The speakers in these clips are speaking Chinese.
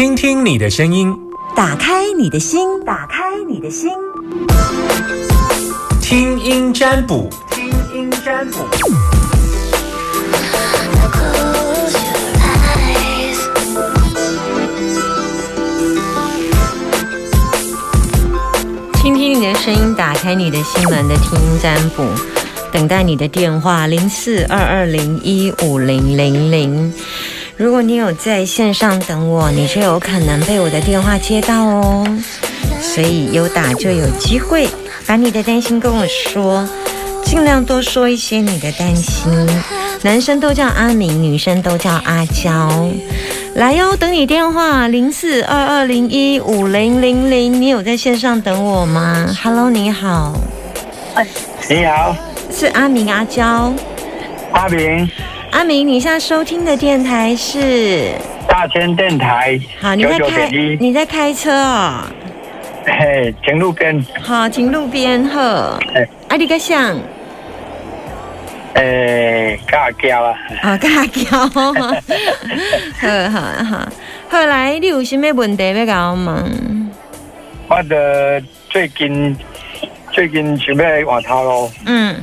听听你的声音，打开你的心，打开你的心，听音占卜，听音占卜。听听你的声音，打开你的心门的听音占卜，等待你的电话零四二二零一五零零零。如果你有在线上等我，你就有可能被我的电话接到哦。所以有打就有机会，把你的担心跟我说，尽量多说一些你的担心。男生都叫阿明，女生都叫阿娇。来哟，等你电话零四二二零一五零零零，你有在线上等我吗？Hello，你好，你好，是阿明阿娇。阿明，阿明，你现在收听的电台是？大千电台好，你在开你在开车哦。嘿，停路边，好，停路边呵。哎啊，你个想诶，加叫啊，啊，加叫。好好好，后来你有什么问题要甲我问？我的最近最近想要换头路，嗯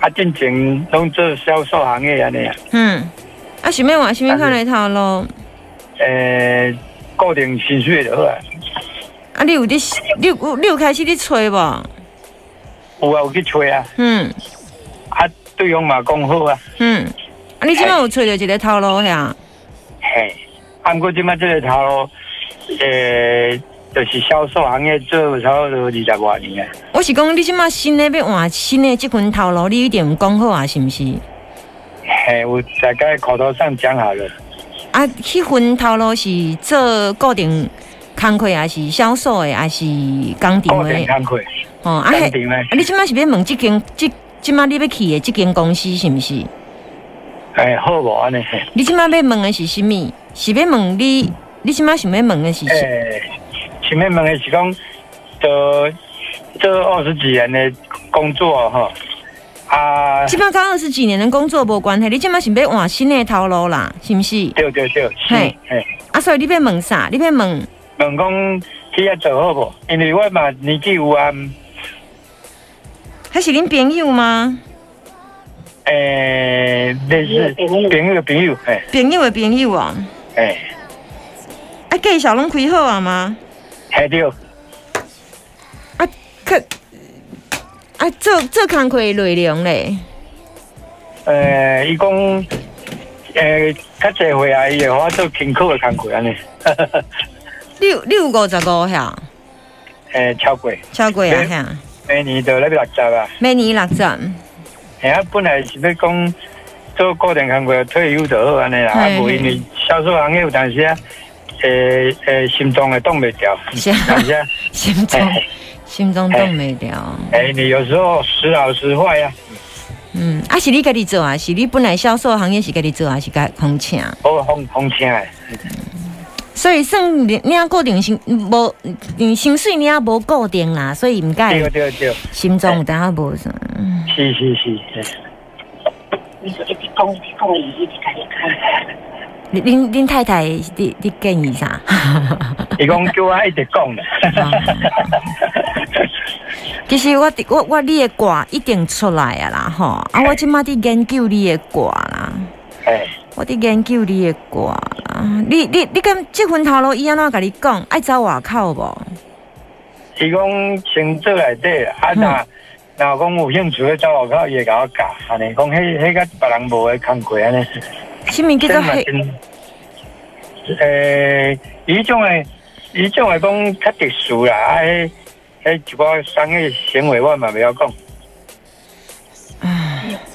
啊，进前拢做销售行业安尼啊，嗯，啊，想要换什么款的头路？诶，固定薪水就好啊，啊，你有伫你有你有开始伫吹无？有啊有去吹啊，嗯。啊，对方嘛讲好啊，嗯，啊，你即摆有吹着一个头路呀？嘿，啊，毋过即摆这个头路，诶，就是销售行业做差不多二十多年啊。我是讲你即摆新的要换新的即份头路，你一定有讲好啊，是毋是？嘿，我大概口头上讲好了。啊，迄份头路是做固定工课，还是销售的，还是工固程的？定工课，哦，啊，迄工程的啊，你即摆是要问即间即即摆你要去的即间公司是毋是？哎，好无安尼？嘿你即摆要问的是啥物？是要问你？你即摆想要问的是啥？诶，前面问的是讲，做做二十几年的工作哈，啊，即摆跟二十几年的工作无关系，你即摆是要换新的头路啦，是毋是？对对对，是，嘿嘿，啊，所以你要问啥？你要问问讲去遐做好无？因为我嘛年纪有啊，还是恁朋友吗？诶，类似朋友的朋友，嘿，朋友的朋友哦，嘿，啊，介绍拢开好啊吗？嘿对，啊，可啊，做做工课的内容咧，呃，伊讲，呃，较济回啊伊会互我做辛苦的工课安尼，你有你有五十五遐，诶，超过，超过啊遐，每年就咧六十啊。每年六十，哎呀，本来是要讲做固定工课退休就好安尼啦，啊嘿。无因为销售行业有当时啊，诶诶，心脏会动袂掉，是啊心中哎心中动袂了。哎，你有时候时好时坏啊，嗯，啊是你家己做啊？是你本来销售行业是家己做，还是家空请？好风风请诶，所以算你你固定薪无，你薪水你也无固定啦，所以毋对该对对，心中有当下无啥。是是是，嘿你说一直讲，一直讲，伊一直甲你看。你恁恁太太你你建议啥？伊讲叫我一直讲的，其实我我我你的卦一定出来啊啦吼，啊我即马伫研究你的卦啦，哎，我伫研究你的卦啦。你你你敢即份头路伊安怎甲你讲？爱走外口无？伊讲先做内底啦，啊那那讲有兴趣去走外口，伊会甲我教，安尼讲迄迄甲别人无的工课安尼。什物叫做黑？诶，伊种诶，伊种诶讲较特殊啦，啊，迄迄一寡商业行为我嘛袂晓讲。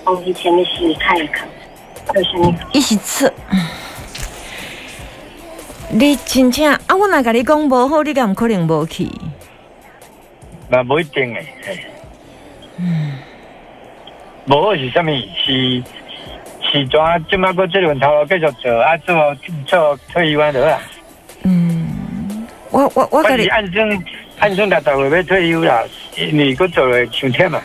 从以前的是看一看，二十年伊是出。你真正啊！我若甲你讲无好，你敢毋可能无去？嘛无一定诶，嘿。无好是啥物？是是怎？即摆搁即轮头路继续做，啊做做退休安就好啦。嗯，我我我我是甲你，按算按算六十岁要退休啦，因为搁做会伤忝嘛。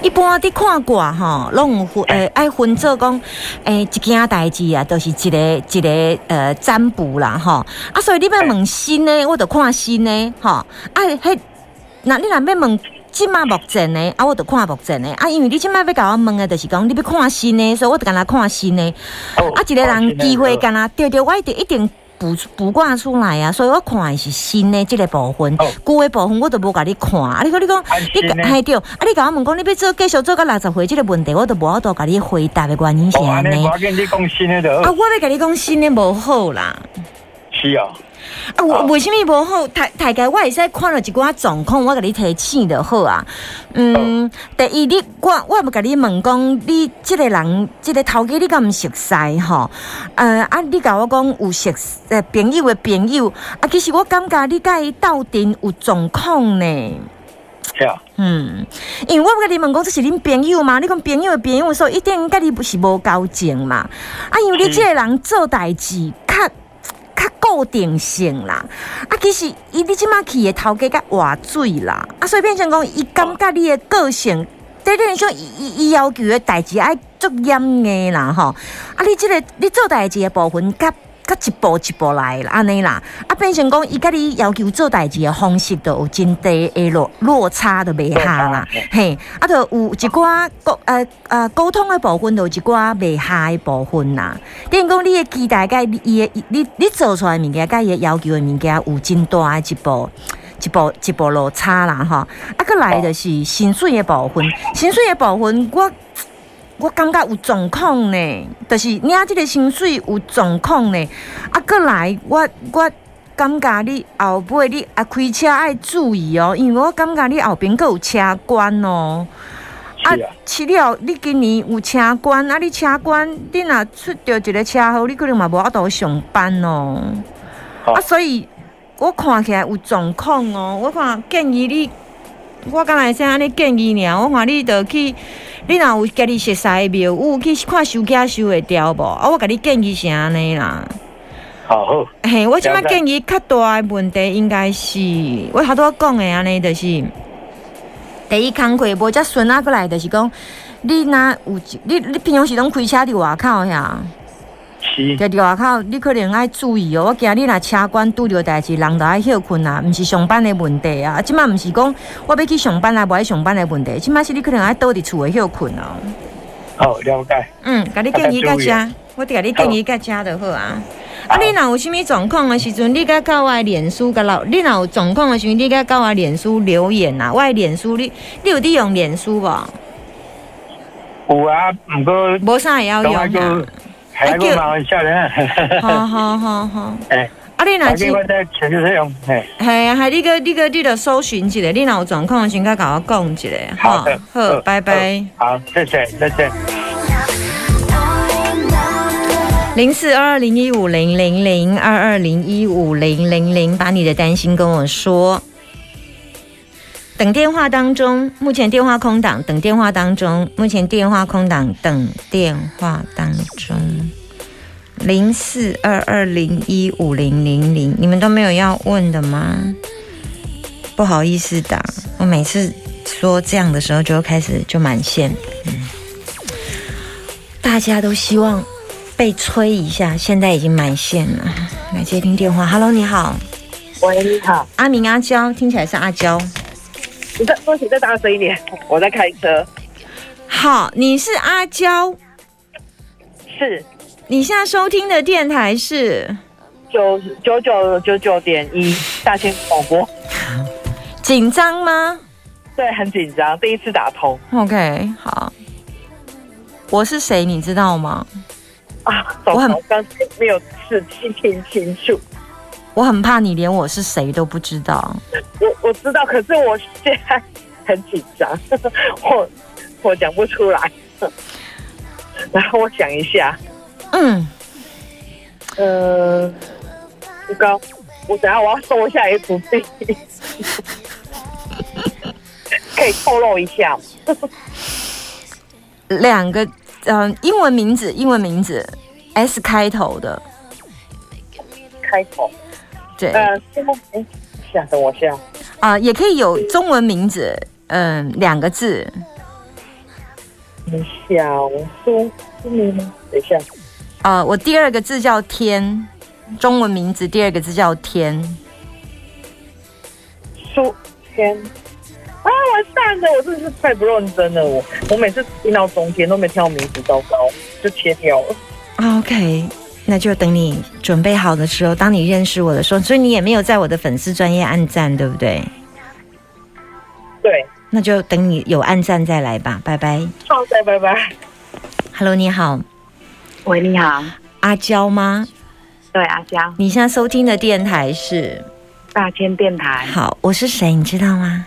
一般伫看卦吼，拢有分诶爱分做讲诶一件代志啊，都是一个一个呃占卜啦吼。啊，所以你要问新呢，我就看新呢吼。啊，迄那你若要问即马目前呢，啊，我就看目前呢。啊，因为你即马要甲我问的，就是讲你要看新呢，所以我就干那看新呢。哦啊，一个人机会干那对对，我一定一定。补补挂出来啊，所以我看的是新的即个部分，哦旧的部分我都无甲你看。啊，你讲你讲，你新的嘿对，啊，你甲我问讲，你要做继续做到六十岁即个问题，我都无法度甲你回答的原因是哦，安尼。我跟你讲新的啊，好，我要甲你讲新的无好啦。是啊，啊，为为什么无好？大大概我会使看了一寡状况，我甲你提醒就好啊。嗯，第一，你我我要甲你问讲，你即个人，即、个头家，你敢毋熟悉吼？呃，啊，你甲我讲有熟识呃朋友的朋友，啊，其实我感觉你甲伊斗阵有状况呢。是啊，嗯，因为我要甲你问讲，这是恁朋友嘛？你讲朋友的朋友，所以一定甲你不是无交情嘛？啊，因为你这个人做代志较较固定性啦，啊，其实伊你即马去的头家甲换水啦，啊，所以变成讲伊感觉你的个性。对等于说，伊伊要求的代志爱足严的啦吼，啊，你即、个你做代志的部分，甲甲一步一步来啦，安尼啦，啊，变成讲伊甲你要求做代志的方式，都有真大的落落差，都袂下啦，嘿，啊，就有一寡沟呃呃沟通的部分，就有一寡袂下的部分啦。等于讲你的期待甲伊的你你做出来的物件，甲伊的要求的物件，有真大的一步。一步一步落差啦吼，啊，搁来就是薪水的部分，薪水的部分我我感觉有状况呢，就是领即个薪水有状况呢，啊，过来我我感觉你后尾你啊开车爱注意哦，因为我感觉你后边阁有车管哦。是啊，去了，你今年有车管，啊，你车管，你若出着一个车祸，你可能嘛无法度上班哦。好啊，所以我看起来有状况哦。我看建议你，我敢若会使安尼建议尔。我看你着去，你若有家己熟悉的庙有，去看收假收会掉无？啊，我甲你建议是安尼啦。好好，嘿，我即摆建议较大的问题应该是，我头拄讲的安尼，就是第一工课无遮顺啊，过来就是讲，你若有一你你平常时拢开车伫外口遐，是，伫伫外口，你可能爱注意哦。我惊你若车管拄着代志，人就爱休困啊，毋是上班的问题啊。即摆毋是讲我要去上班啊，无爱上班的问题，即摆是你可能爱倒伫厝诶休困哦。好了解，嗯，甲你建议到遮我甲你建议到遮就好啊。啊，你若有啥物状况的时阵，你甲到我的脸书甲老，你若有状况的时阵，你甲到我的脸书留言啊。我的脸书你你有伫用脸书无？有啊，毋过无啥会晓用啊还个。还个麻烦少年，好好好好。哎，啊，你若是还给我在全球使用，哎，系啊，系你个你个你着搜寻一下，你若有状况的时阵，甲甲我讲一下。好的，好，拜拜。好，谢谢，再见。零四二二零一五零零零二二零一五零零零，把你的担心跟我说。等电话当中，目前电话空档，等电话当中，目前电话空档，等电话当中。零四二二零一五零零零，你们都没有要问的吗？不好意思打，我每次说这样的时候就开始就满线。嗯，大家都希望被催一下，现在已经满线了。来接听电话，Hello，你好，喂，你好，阿明阿娇，听起来是阿娇。你再说请再大声一点，我在开车。好，你是阿娇，是你现在收听的电台是九九九九九点一大千广播。紧张吗对，很紧张，第一次打通？OK，好，我是谁，你知道吗？啊，我很我刚才没有仔细听清楚。我很怕你连我是谁都不知道。我我知道，可是我现在很紧张，我我讲不出来。然后我想一下，嗯，呃，不高，我等下我要收下一幅地，可以透露一下吗？两个，嗯、英文名字，英文名字，S 开头的，开头，对，呃，先哎，想等我一下，啊、也可以有中文名字，嗯、两个字，等一下哦，苏苏明吗？等一下，啊、我第二个字叫天，中文名字第二个字叫天。苏天。啊，完蛋了！我真的是太不认真了，我我每次听到中间都没听到名字，糟糕，就切掉了。OK，那就等你准备好的时候，当你认识我的时候，所以你也没有在我的粉丝专业按赞，对不对？对，那就等你有按赞再来吧，拜拜。好，再拜拜。Hello，你好，喂，你好，阿娇吗？对阿娇，你现在收听的电台是？大千电台，好，我是谁？你知道吗？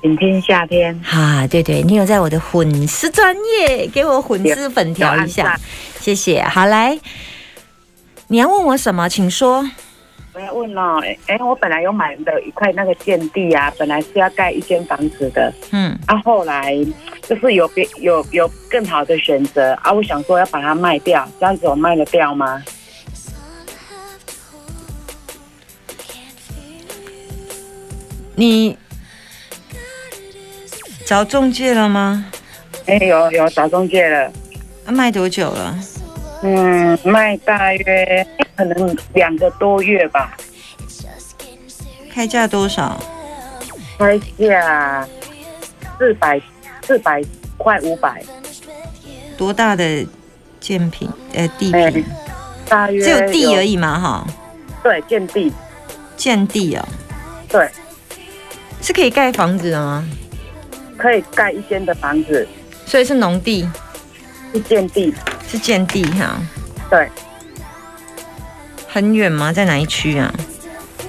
请听夏天，啊，对对，你有在我的粉丝专业给我粉丝粉条一下谢谢。好，来，你要问我什么？请说。我要问哦，哎，我本来有买的一块那个建地啊，本来是要盖一间房子的，嗯，啊，后来就是有别有有更好的选择啊，我想说要把它卖掉，这样子我卖得掉吗？你找中介了吗？哎，有有找中介了，啊卖多久了？嗯，卖大约可能两个多月吧，开价多少？开价四百四百块五百，多大的建品？呃，地哎平？大约只有地而已，已嘛，哈，对，建地，建地哦，对。是可以盖房子的吗？可以盖一间的房子，所以是农地，一间地，是建地哈。对，很远吗？在哪一区啊？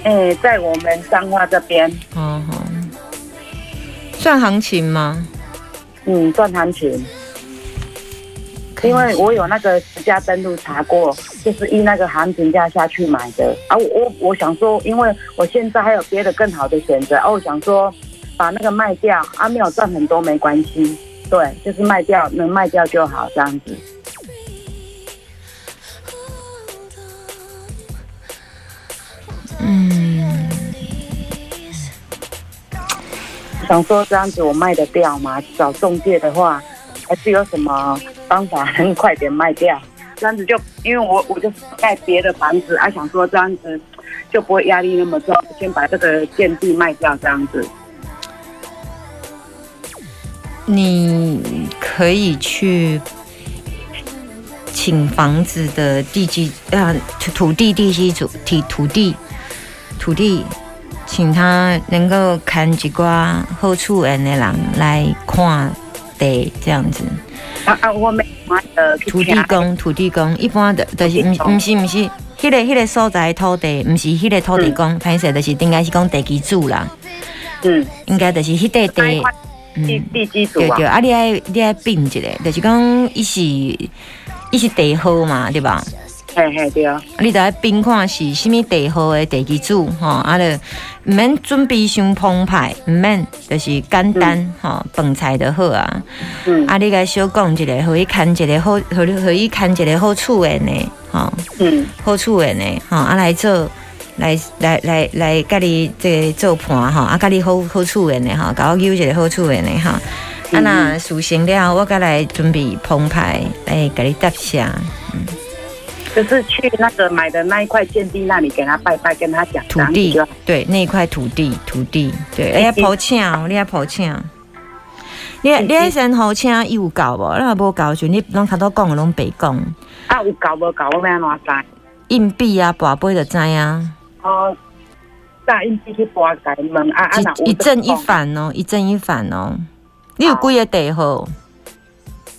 哎，在我们彰化这边，哦吼，算行情吗？嗯，算行情，因为我有那个实价登录查过，就是依那个行情价下去买的啊。我我我想说，因为我现在还有别的更好的选择，啊，我想说把那个卖掉啊，没有赚很多没关系，对，就是卖掉能卖掉就好，这样子。想说这样子我卖得掉吗？找中介的话，还是有什么方法能快点卖掉？这样子就因为我我就是盖别的房子，啊，想说这样子就不会压力那么重，先把这个建地卖掉，这样子。你可以去请房子的地基啊土地地基主土土地土地，请他能够看一寡好处缘的人来看地这样子。啊啊，我没呃土地公，土地公一般的，就是唔唔是唔是，迄、个迄、个所在的土地，唔是迄个土地公，歹势、就是应该是讲地基主啦，嗯，应该就是迄块地嗯，地基组啊。对对，，啊，你爱你爱并一个，就是讲伊是伊是地号嘛，对吧？嘿嘿对啊，啊你就爱并看是什物地号的地基主吼，啊，就毋免准备伤澎湃，毋免就是简单吼，饭菜就好啊。嗯。啊，你甲小讲一个，互伊牵一个好，互你互伊牵一个好处的呢，吼，嗯。好处的呢，吼，啊来做，来来来来，甲你这个做伴吼，啊，甲你好好处的呢，吼，甲我揪一个好处的呢，吼，啊那事成了，我甲来准备澎湃来甲你答谢。就是去那个买的那一块建地那里给他拜拜，跟他讲土地对那一块土地，土地，对，哎呀，抱请哦，你要抱请。你你迄先好请伊有够无？你若无够就你拢头拄讲的拢白讲，啊，有搞无搞，我要安怎知？硬币啊，跋杯就知啊，哦，大硬币去拨改问啊啊，一一正一反哦，一正一反哦。你有几个地号？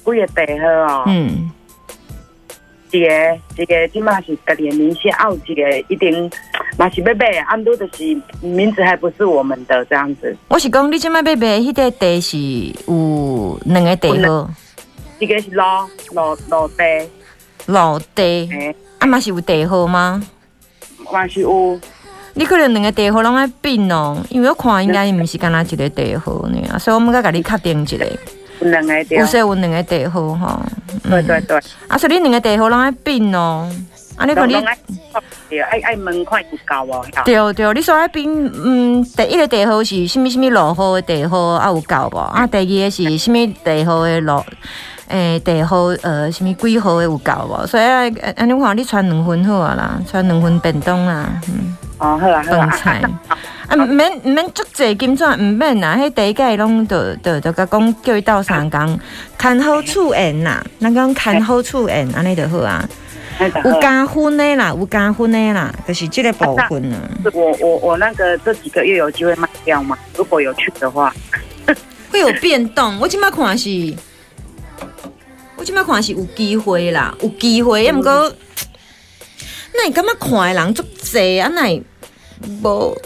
讲，几个地号哦，嗯，一个一个即马是家己的名下，还有一个一定嘛是要买的，按多就是名字还不是我们的这样子，我是讲你即摆要买迄个地是有两个地号，一个是路路路地，老地，啊嘛是有地号吗？嘛是有，你可能两个地号拢爱变哦，因为我看应该毋是干那一个地号呢，所以我们甲甲你确定一个，有两个地有，说有两个地号吼。对对对，啊，所以你两个地号拢爱变哦。啊，你看你对爱爱问看有够无？吼对对，你说爱变，嗯，第一个地号是什物什物路号的地号啊有够无？啊，第二个是什物地号的落诶，地号呃，什么几号的有够无？所以啊，呃安尼看你穿两份好啊啦，穿两份便当啦，嗯，哦，好啊好啊饭菜。啊，毋免毋免足济金砖，毋免啦，迄第一届拢着着着甲讲叫伊斗相共，牵好处缘啦，咱讲牵好处缘，安尼就好啊。有加分的啦，有加分的啦，就是这个部分啊。我我我那个这几个月有机会卖掉吗？如果有去的话，会有变动。我即摆看是，我即摆看是有机会啦，有机会。啊，毋过，那你感觉看的人足济啊？那会无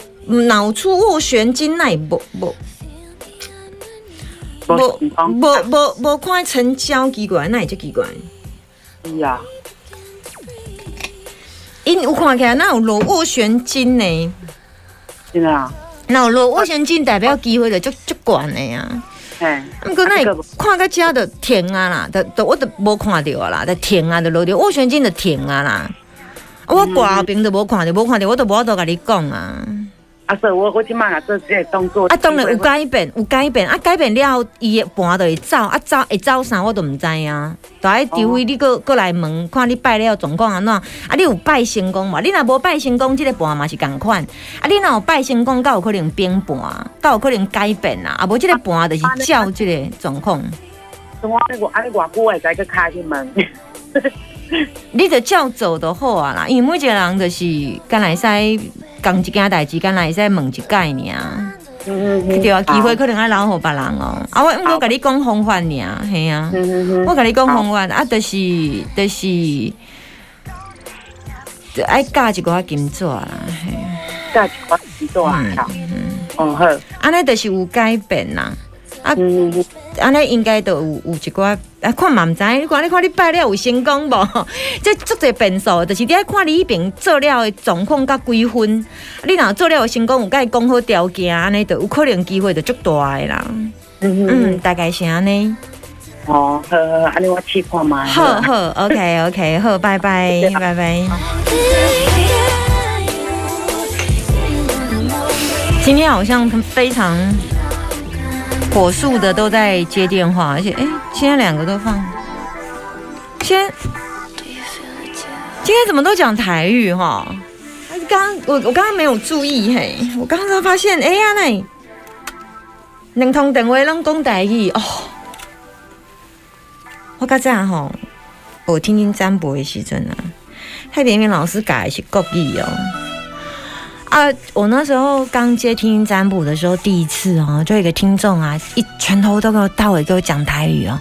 脑出斡旋金，那会无无无无无无看成交奇怪，那会足奇怪。是啊，因有看起来，那有落斡旋金呢？真的啊，那有落斡旋金代表机会就足足悬的呀。哎，毋过那个看到遮就停啊啦，就就我就无看到啊啦，就停啊，就落着斡旋金就停啊啦。啊我挂后边就无看到，无看到我就无法度甲你讲啊。啊，所以我我即马啊做即个动作，啊，当然有改变，有改变，啊，改变了后，伊的盘就会走，啊，走会走啥我都毋知啊。就爱除非你过过来问，看你拜了状况安怎？啊，你有拜成功无？你若无拜成功，即、个盘嘛是共款。啊，你若有拜成功，才有可能变盘，才有可能改变啊。啊，无即个盘就是照即个状况。我那个安尼偌久会再去开去问，你着照做就好啊啦，因为每一个人就是敢来使讲一件代志，敢来使问一解尔。嗯对啊，机会可能爱留互别人哦。啊，我我甲你讲方法尔，嘿啊，嗯嗯我甲你讲方法啊，就是就是，就爱教一个金纸啦，嘿，加一寡金纸啊，嗯，哦好，安尼就是有改变啦。啊，嗯嗯安尼应该都有有一寡啊，看嘛毋知，你看你看你拜了有成功无？这足侪变数，就是你爱看你迄边做了的状况甲几分。你若做了有成功，有甲伊讲好条件，安尼就有可能机会就足大的啦。嗯嗯嗯，大概是安尼。哦，好好，好安尼我试看嘛，好好，OK OK，好，拜拜 拜拜。今天好像非常火速的都在接电话，而且哎，今天两个都放。先今天怎么都讲台语哈？哎刚我我刚刚没有注意嘿，我刚刚发现哎呀那能通电话拢讲台语哦。我较早吼，我听听占卜的时阵啊，太平平老师改的是国语哦。我那时候刚接听占卜的时候，第一次哦，就有一个听众啊，一拳头都给我到尾给我讲台语哦，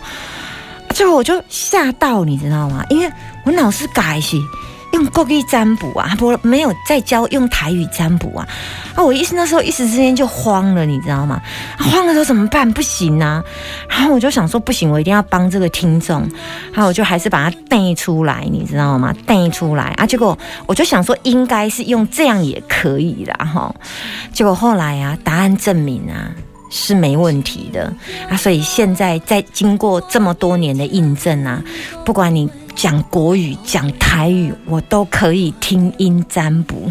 最后我就吓到，你知道吗？因为我老是改戏用国语占卜啊，不没有再教用台语占卜啊。啊，我一时那时候一时之间就慌了，你知道吗？慌了之后怎么办？不行啊！然后我就想说，不行，我一定要帮这个听众。然后我就还是把它带出来，你知道吗？带出来啊！结果我就想说，应该是用这样也可以啦，哈。结果后来啊，答案证明啊。是没问题的啊，所以现在在经过这么多年的印证啊，不管你讲国语、讲台语，我都可以听音占卜。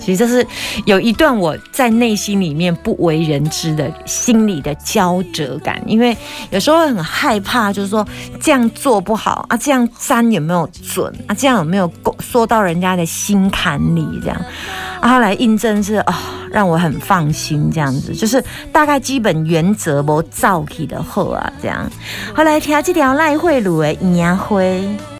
其实这是有一段我在内心里面不为人知的心理的焦灼感，因为有时候很害怕，就是说这样做不好啊，这样占有没有准啊，这样有没有说到人家的心坎里这样。啊，后来印证是啊、让我很放心，这样子就是大概基本原则无造起的货啊，这样。后来听这条赖慧茹的烟灰。